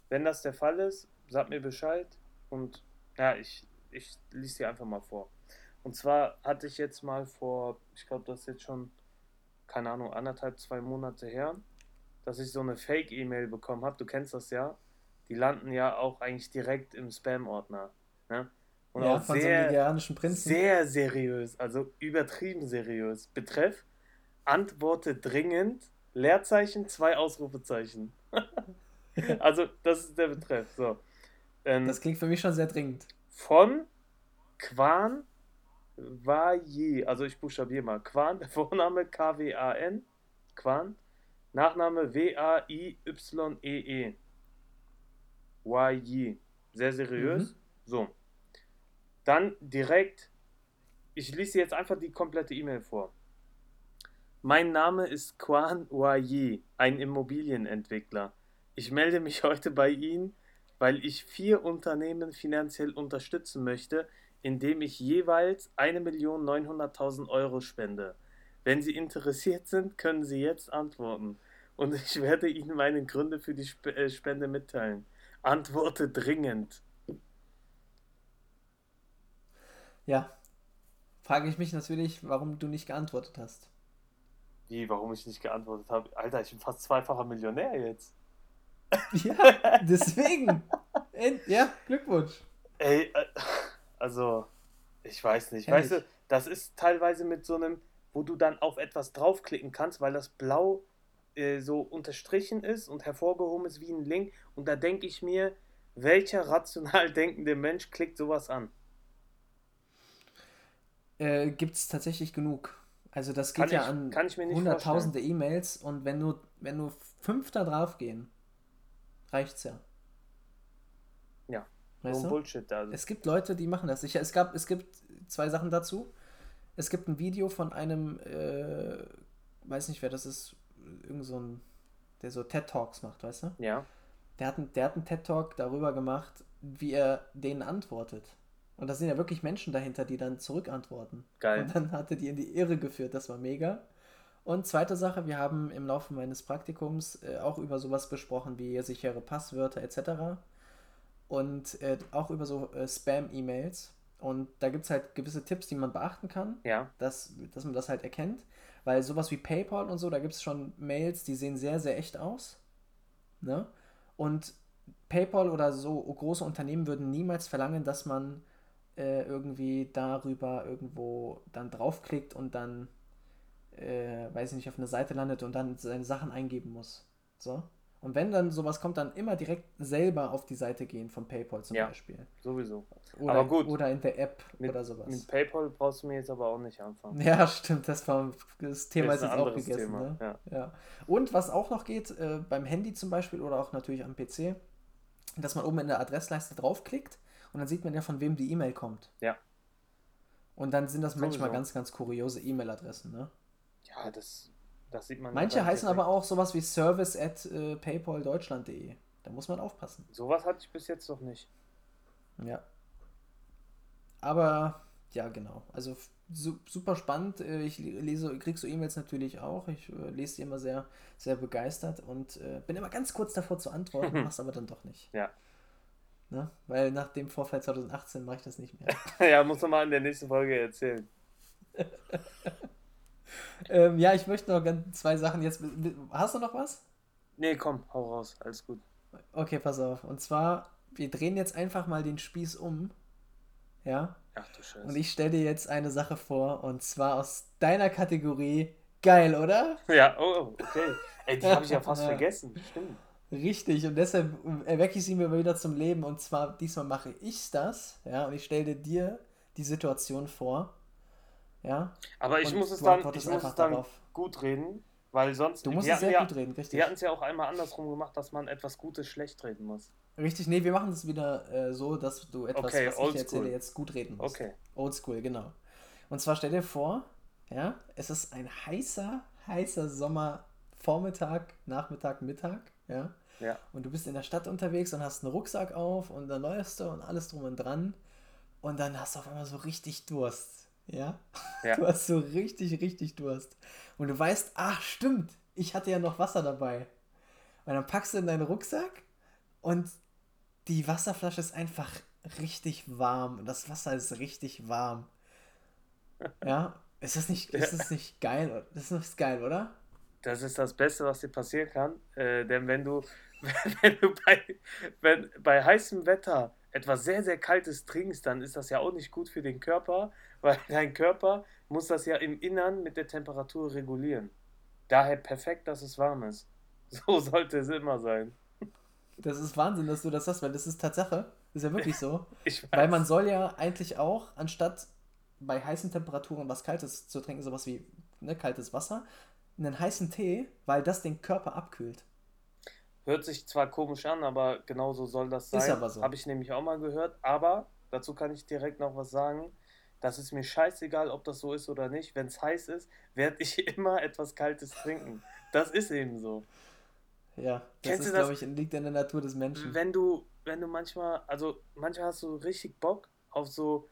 Wenn das der Fall ist, sag mir Bescheid und ja, ich, ich lese dir einfach mal vor. Und zwar hatte ich jetzt mal vor, ich glaube, das ist jetzt schon, keine Ahnung, anderthalb, zwei Monate her, dass ich so eine Fake-E-Mail bekommen habe. Du kennst das ja. Die landen ja auch eigentlich direkt im Spam-Ordner. Ne? Und ja, auch von so einem sehr, nigerianischen Prinzen. sehr seriös, also übertrieben seriös. Betreff, antworte dringend, Leerzeichen, zwei Ausrufezeichen. also, das ist der Betreff. So. Ähm, Das klingt für mich schon sehr dringend. von Quan Waye, also ich buchstabiere mal, Quan, der Vorname K-W-A-N, Quan, Nachname W-A-I-Y-E-E. Waye. Sehr seriös. Mhm. So. Dann direkt, ich lese jetzt einfach die komplette E-Mail vor. Mein Name ist Quan Waye, ein Immobilienentwickler. Ich melde mich heute bei Ihnen, weil ich vier Unternehmen finanziell unterstützen möchte, indem ich jeweils 1.900.000 Euro spende. Wenn Sie interessiert sind, können Sie jetzt antworten. Und ich werde Ihnen meine Gründe für die Sp äh, Spende mitteilen. Antworte dringend. Ja. Frage ich mich natürlich, warum du nicht geantwortet hast. Wie, warum ich nicht geantwortet habe? Alter, ich bin fast zweifacher Millionär jetzt. Ja, deswegen. ja, Glückwunsch. Ey, äh, also, ich weiß nicht. Herrlich. Weißt du, das ist teilweise mit so einem, wo du dann auf etwas draufklicken kannst, weil das blau äh, so unterstrichen ist und hervorgehoben ist wie ein Link. Und da denke ich mir, welcher rational denkende Mensch klickt sowas an? Äh, Gibt es tatsächlich genug. Also das geht kann ja ich, an hunderttausende E-Mails und wenn nur, wenn nur fünf da drauf gehen, reicht's ja. Weißt so Bullshit da. Es gibt Leute, die machen das. Ich, es, gab, es gibt zwei Sachen dazu. Es gibt ein Video von einem, äh, weiß nicht wer das ist, irgend so ein, der so TED Talks macht, weißt du? Ja. Der hat, der hat einen TED Talk darüber gemacht, wie er denen antwortet. Und da sind ja wirklich Menschen dahinter, die dann zurückantworten. Geil. Und dann hat er die in die Irre geführt, das war mega. Und zweite Sache, wir haben im Laufe meines Praktikums äh, auch über sowas besprochen wie sichere Passwörter etc. Und äh, auch über so äh, Spam-E-Mails. Und da gibt es halt gewisse Tipps, die man beachten kann, ja. dass, dass man das halt erkennt. Weil sowas wie PayPal und so, da gibt es schon Mails, die sehen sehr, sehr echt aus. Ne? Und PayPal oder so große Unternehmen würden niemals verlangen, dass man äh, irgendwie darüber irgendwo dann draufklickt und dann, äh, weiß ich nicht, auf eine Seite landet und dann seine Sachen eingeben muss. So. Und wenn dann sowas kommt, dann immer direkt selber auf die Seite gehen von PayPal zum ja, Beispiel. Sowieso. Oder, aber gut. Oder in der App mit, oder sowas. Mit PayPal brauchst du mir jetzt aber auch nicht anfangen. Ja, stimmt. Das, war, das Thema ist, ist jetzt auch gegessen. Ne? Ja. ja. Und was auch noch geht, äh, beim Handy zum Beispiel oder auch natürlich am PC, dass man oben in der Adressleiste draufklickt und dann sieht man ja, von wem die E-Mail kommt. Ja. Und dann sind das Sowieso. manchmal ganz, ganz kuriose E-Mail-Adressen, ne? Ja, das, das sieht man. Manche heißen aber auch sowas wie service at äh, paypaldeutschland.de. Da muss man aufpassen. Sowas hatte ich bis jetzt noch nicht. Ja. Aber, ja, genau. Also su super spannend. Äh, ich lese, krieg so E-Mails natürlich auch. Ich äh, lese die immer sehr, sehr begeistert und äh, bin immer ganz kurz davor zu antworten, mach's aber dann doch nicht. Ja. Ne? Weil nach dem Vorfall 2018 mache ich das nicht mehr. ja, muss man mal in der nächsten Folge erzählen. ähm, ja, ich möchte noch ganz zwei Sachen jetzt. Hast du noch was? Nee, komm, hau raus, alles gut. Okay, pass auf. Und zwar, wir drehen jetzt einfach mal den Spieß um. Ja? Ach du Scheiße. Und ich stelle dir jetzt eine Sache vor, und zwar aus deiner Kategorie. Geil, oder? Ja, oh, okay. Ey, die habe ich ja fast vergessen. Stimmt. Richtig, und deshalb erwecke ich sie mir wieder zum Leben. Und zwar, diesmal mache ich das, ja, und ich stelle dir die Situation vor. Ja. Aber ich muss es dann, ich muss es dann gut reden, weil sonst. Du musst es sehr ja, gut reden, richtig. Wir hatten es ja auch einmal andersrum gemacht, dass man etwas Gutes schlecht reden muss. Richtig, nee, wir machen es wieder äh, so, dass du etwas, okay, was ich erzähle, jetzt gut reden musst. Okay. Oldschool, genau. Und zwar stell dir vor, ja, es ist ein heißer, heißer Sommervormittag, Nachmittag, Mittag ja? ja. Und du bist in der Stadt unterwegs und hast einen Rucksack auf und dann läufst du und alles drum und dran. Und dann hast du auf einmal so richtig Durst. Ja? ja. Du hast so richtig, richtig Durst. Und du weißt, ach stimmt, ich hatte ja noch Wasser dabei. Und dann packst du in deinen Rucksack und die Wasserflasche ist einfach richtig warm. Und das Wasser ist richtig warm. Ja? Ist das nicht, ist das nicht geil? Das ist geil, oder? Das ist das Beste, was dir passieren kann. Äh, denn wenn du, wenn du bei, wenn, bei heißem Wetter etwas sehr, sehr Kaltes trinkst, dann ist das ja auch nicht gut für den Körper, weil dein Körper muss das ja im Innern mit der Temperatur regulieren. Daher perfekt, dass es warm ist. So sollte es immer sein. Das ist Wahnsinn, dass du das hast, weil das ist Tatsache. Das ist ja wirklich so. Weil man soll ja eigentlich auch, anstatt bei heißen Temperaturen was Kaltes zu trinken, sowas wie ne, kaltes Wasser, einen heißen Tee, weil das den Körper abkühlt. Hört sich zwar komisch an, aber genauso soll das sein. Ist aber so. Habe ich nämlich auch mal gehört. Aber dazu kann ich direkt noch was sagen. Das ist mir scheißegal, ob das so ist oder nicht. Wenn es heiß ist, werde ich immer etwas Kaltes trinken. Das ist eben so. Ja, das Kennst ist, glaube ich, liegt in der Natur des Menschen. Wenn du, wenn du manchmal, also manchmal hast du richtig Bock auf so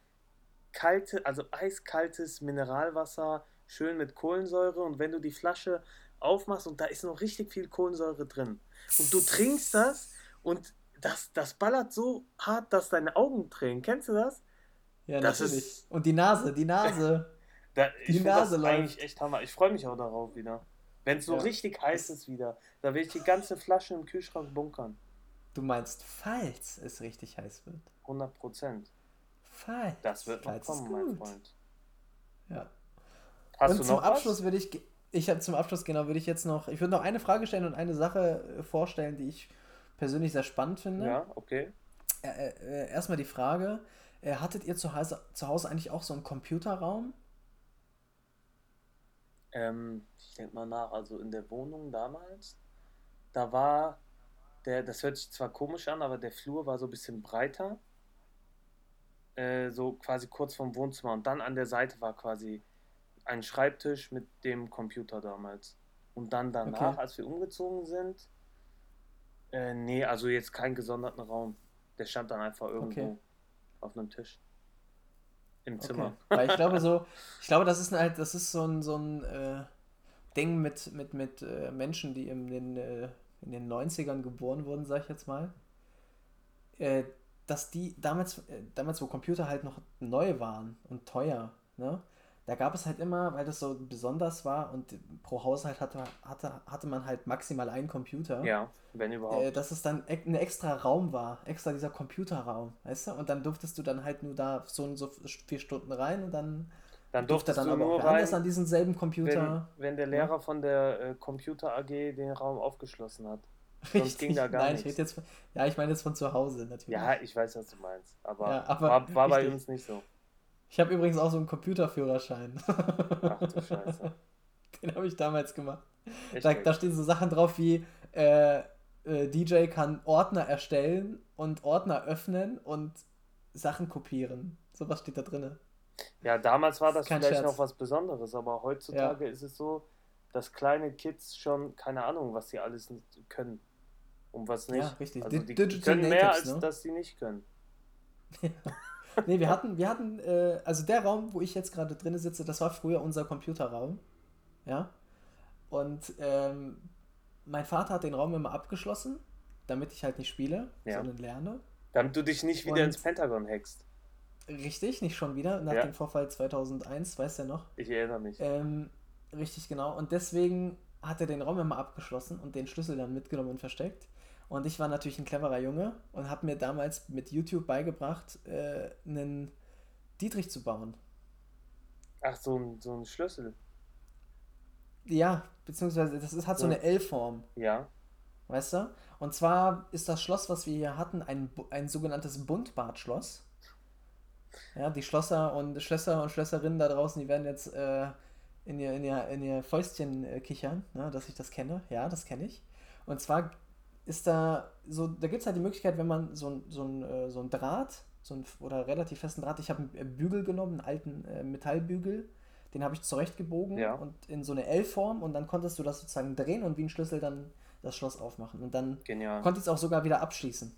kalte, also eiskaltes Mineralwasser schön mit Kohlensäure und wenn du die Flasche aufmachst und da ist noch richtig viel Kohlensäure drin und du trinkst das und das, das ballert so hart, dass deine Augen tränen. Kennst du das? Ja, das natürlich. Ist... Und die Nase, die Nase. da, die Nase das läuft. eigentlich echt Hammer. Ich freue mich auch darauf wieder. Wenn es so ja. richtig heiß ist wieder, da will ich die ganze Flasche im Kühlschrank bunkern. Du meinst, falls es richtig heiß wird? 100 Prozent. Falls. Das wird noch kommen, mein Freund. Ja. Hast und du zum Abschluss würde ich, ich habe zum Abschluss genau, würde ich jetzt noch, ich würde noch eine Frage stellen und eine Sache äh, vorstellen, die ich persönlich sehr spannend finde. Ja, okay. Äh, äh, erstmal die Frage, äh, hattet ihr zu Hause, zu Hause eigentlich auch so einen Computerraum? Ähm, ich denke mal nach, also in der Wohnung damals, da war der, das hört sich zwar komisch an, aber der Flur war so ein bisschen breiter. Äh, so quasi kurz vom Wohnzimmer. Und dann an der Seite war quasi ein Schreibtisch mit dem Computer damals. Und dann danach, okay. als wir umgezogen sind, äh, nee, also jetzt keinen gesonderten Raum. Der stand dann einfach irgendwo okay. Auf einem Tisch. Im Zimmer. Okay. Weil ich glaube so, ich glaube, das ist halt, das ist so ein, so ein äh, Ding mit, mit, mit äh, Menschen, die in den, äh, in den 90ern geboren wurden, sag ich jetzt mal. Äh, dass die damals, äh, damals, wo Computer halt noch neu waren und teuer, ne? Da gab es halt immer, weil das so besonders war und pro Haushalt hatte, hatte, hatte man halt maximal einen Computer. Ja, wenn überhaupt. Äh, dass es dann ein extra Raum war, extra dieser Computerraum, weißt du? Und dann durftest du dann halt nur da so und so vier Stunden rein und dann, dann durftest durfte dann aber auch rein, an diesen selben Computer. Wenn, wenn der Lehrer ja? von der äh, Computer AG den Raum aufgeschlossen hat. Richtig. Sonst ging da gar Nein, nichts. Ich jetzt, ja, ich meine jetzt von zu Hause natürlich. Ja, ich weiß, was du meinst. Aber, ja, aber war, war bei uns nicht so. Ich habe übrigens auch so einen Computerführerschein. Ach du Scheiße. Den habe ich damals gemacht. Da, da, stehen so Sachen drauf wie äh, äh, DJ kann Ordner erstellen und Ordner öffnen und Sachen kopieren. Sowas steht da drin. Ja, damals war das, das vielleicht Scherz. noch was Besonderes, aber heutzutage ja. ist es so, dass kleine Kids schon, keine Ahnung, was sie alles können. Und was nicht. Ja, richtig. Also die, die können mehr, Natives, als ne? dass sie nicht können. Ja. nee, wir hatten, wir hatten, äh, also der Raum, wo ich jetzt gerade drin sitze, das war früher unser Computerraum. Ja. Und ähm, mein Vater hat den Raum immer abgeschlossen, damit ich halt nicht spiele, ja. sondern lerne. Damit du dich nicht wieder Und ins Pentagon hackst. Richtig, nicht schon wieder, nach ja. dem Vorfall 2001, weißt du ja noch? Ich erinnere mich. Ähm, richtig, genau. Und deswegen hat er den Raum immer abgeschlossen und den Schlüssel dann mitgenommen und versteckt. Und ich war natürlich ein cleverer Junge und habe mir damals mit YouTube beigebracht, äh, einen Dietrich zu bauen. Ach, so ein, so ein Schlüssel. Ja, beziehungsweise das ist, hat so eine L-Form. Ja. Weißt du? Und zwar ist das Schloss, was wir hier hatten, ein, ein sogenanntes Buntbadschloss. Ja, die Schlosser und Schlösser und Schlösserinnen da draußen, die werden jetzt äh, in, ihr, in, ihr, in ihr Fäustchen äh, kichern, ne, dass ich das kenne. Ja, das kenne ich. Und zwar ist da so, da gibt es halt die Möglichkeit, wenn man so, so, ein, äh, so ein Draht, so ein, oder relativ festen Draht, ich habe einen Bügel genommen, einen alten äh, Metallbügel, den habe ich zurechtgebogen ja. und in so eine L-Form und dann konntest du das sozusagen drehen und wie ein Schlüssel dann das Schloss aufmachen. Und dann Genial. konnte ich es auch sogar wieder abschließen.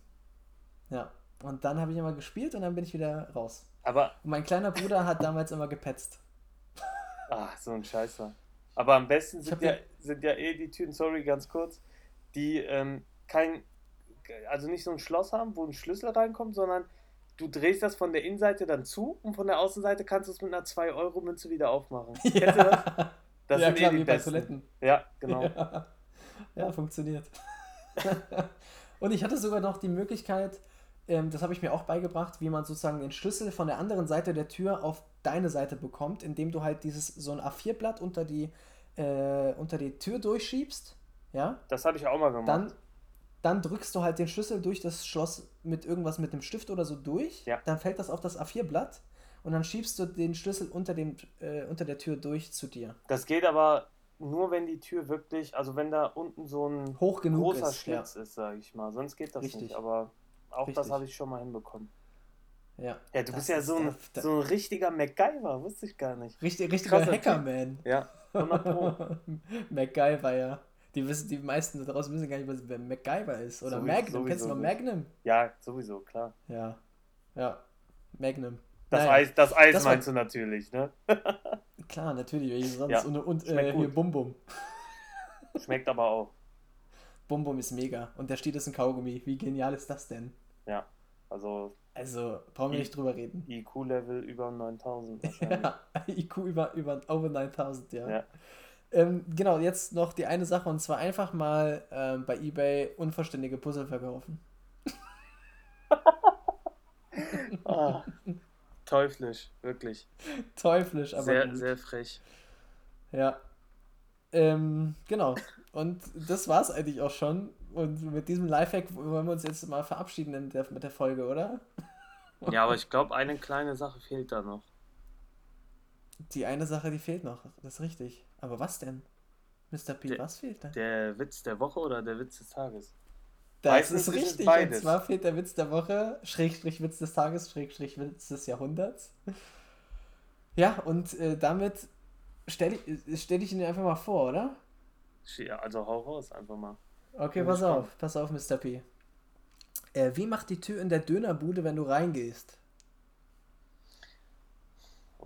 Ja. Und dann habe ich immer gespielt und dann bin ich wieder raus. Aber. Und mein kleiner Bruder hat damals immer gepetzt. Ach, so ein Scheißer. Aber am besten sind ja, sind ja eh die Türen, sorry, ganz kurz, die ähm, kein, also nicht so ein Schloss haben, wo ein Schlüssel reinkommt, sondern du drehst das von der Innenseite dann zu und von der Außenseite kannst du es mit einer 2-Euro-Münze wieder aufmachen. Ja. Kennst du das? Das ja, sind klar, eh die besten. Toiletten. Ja, genau. Ja, ja funktioniert. und ich hatte sogar noch die Möglichkeit, ähm, das habe ich mir auch beigebracht, wie man sozusagen den Schlüssel von der anderen Seite der Tür auf deine Seite bekommt, indem du halt dieses so ein A4-Blatt unter die äh, unter die Tür durchschiebst. Ja? Das habe ich auch mal gemacht. Dann dann drückst du halt den Schlüssel durch das Schloss mit irgendwas mit dem Stift oder so durch. Ja. Dann fällt das auf das A4-Blatt und dann schiebst du den Schlüssel unter, dem, äh, unter der Tür durch zu dir. Das geht aber nur, wenn die Tür wirklich, also wenn da unten so ein Hoch genug großer ist, Schlitz ja. ist, sage ich mal. Sonst geht das Richtig. nicht. Aber auch Richtig. das habe ich schon mal hinbekommen. Ja. Ja, du bist ja so ein, so ein richtiger MacGyver, wusste ich gar nicht. Richtig, richtiger Hackerman. Ja, 100 Pro. MacGyver, ja. Die, wissen, die meisten da draußen wissen gar nicht, was MacGyver ist. Oder sowieso, Magnum. Kennst du mal Magnum? Ja, sowieso, klar. Ja. Ja. Magnum. Das naja. Eis, das Eis das meinst war... du natürlich, ne? klar, natürlich. Sonst. Ja. Und, und äh, hier Bum Bum. Schmeckt aber auch. Bum Bum ist mega. Und der steht ist ein Kaugummi. Wie genial ist das denn? Ja, also Also, brauchen wir nicht drüber reden. IQ-Level über 9000 wahrscheinlich. Ja, IQ über, über over 9000, ja. ja. Ähm, genau, jetzt noch die eine Sache und zwar einfach mal ähm, bei eBay unvollständige Puzzle verkaufen. ah, teuflisch, wirklich. Teuflisch, aber. Sehr, gut. sehr frech. Ja. Ähm, genau. Und das war's eigentlich auch schon. Und mit diesem Lifehack wollen wir uns jetzt mal verabschieden der, mit der Folge, oder? Ja, aber ich glaube, eine kleine Sache fehlt da noch. Die eine Sache, die fehlt noch, das ist richtig. Aber was denn? Mr. P, der, was fehlt da? Der Witz der Woche oder der Witz des Tages? Das Meistens ist richtig. Ist und zwar fehlt der Witz der Woche, Schrägstrich Witz des Tages, Schrägstrich Witz des Jahrhunderts. Ja, und äh, damit stelle ich, stell ich ihn einfach mal vor, oder? Ja, also hau raus einfach mal. Okay, pass auf, pass auf, Mr. P. Äh, wie macht die Tür in der Dönerbude, wenn du reingehst?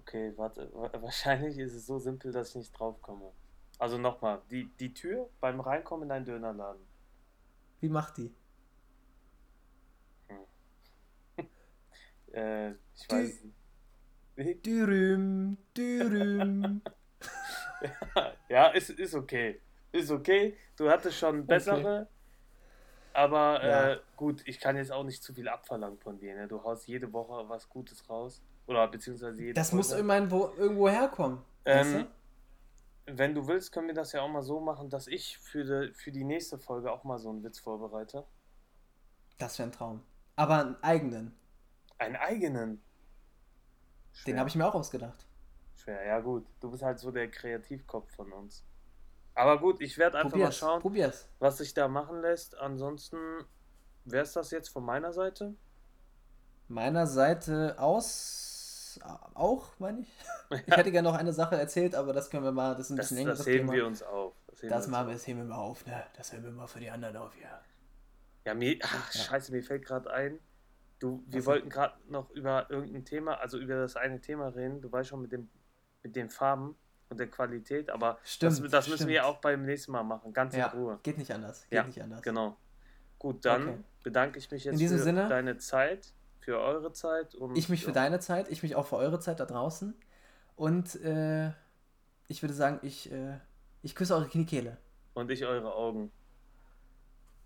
Okay, warte. Wahrscheinlich ist es so simpel, dass ich nicht drauf komme. Also nochmal, die, die Tür beim Reinkommen in deinen Dönerladen. Wie macht die? Hm. äh, ich Dü weiß nicht. Dürüm, dürüm. ja, ja, ist, ist okay. Ist okay. Du hattest schon bessere. Okay. Aber ja. äh, gut, ich kann jetzt auch nicht zu viel abverlangen von dir. Ne? Du haust jede Woche was Gutes raus. Oder beziehungsweise jede Das Folge. muss irgendwo, irgendwo herkommen. Ähm, wenn du willst, können wir das ja auch mal so machen, dass ich für die, für die nächste Folge auch mal so einen Witz vorbereite. Das wäre ein Traum. Aber einen eigenen. Einen eigenen? Schwer. Den habe ich mir auch ausgedacht. Schwer, ja gut. Du bist halt so der Kreativkopf von uns. Aber gut, ich werde einfach probier's, mal schauen, probier's. was sich da machen lässt. Ansonsten wäre es das jetzt von meiner Seite. Meiner Seite aus auch, meine ich. Ich hätte gerne noch eine Sache erzählt, aber das können wir mal, das ist ein das, bisschen längeres Das heben Thema. wir uns auf. Das, das machen wir, das heben wir mal auf, ne? Das heben wir mal für die anderen auf, ja. Ja, mir, ach, ja. scheiße, mir fällt gerade ein, du, wir was wollten gerade noch über irgendein Thema, also über das eine Thema reden, du weißt schon mit dem, mit den Farben und der Qualität, aber stimmt, das, das müssen wir auch beim nächsten Mal machen, ganz ja, in Ruhe. Geht nicht anders, geht ja, nicht anders. Genau. Gut, dann okay. bedanke ich mich jetzt für Sinne, deine Zeit, für eure Zeit. Und, ich mich für ja. deine Zeit, ich mich auch für eure Zeit da draußen. Und äh, ich würde sagen, ich, äh, ich küsse eure Kniekehle. Und ich eure Augen.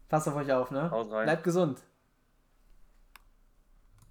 Passt auf euch auf, ne? Haut rein. Bleibt gesund.